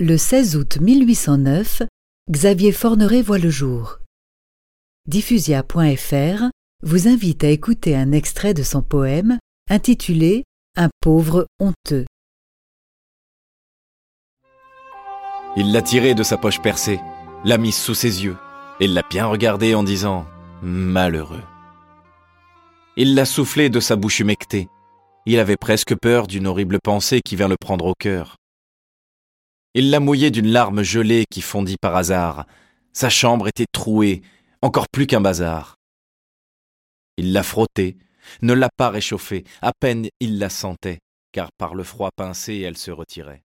Le 16 août 1809, Xavier Forneret voit le jour. Diffusia.fr vous invite à écouter un extrait de son poème intitulé Un pauvre honteux. Il l'a tiré de sa poche percée, l'a mise sous ses yeux, et l'a bien regardé en disant Malheureux. Il l'a soufflé de sa bouche humectée. Il avait presque peur d'une horrible pensée qui vint le prendre au cœur. Il l'a mouillé d'une larme gelée qui fondit par hasard. Sa chambre était trouée, encore plus qu'un bazar. Il l'a frottée, ne l'a pas réchauffée, à peine il la sentait, car par le froid pincé elle se retirait.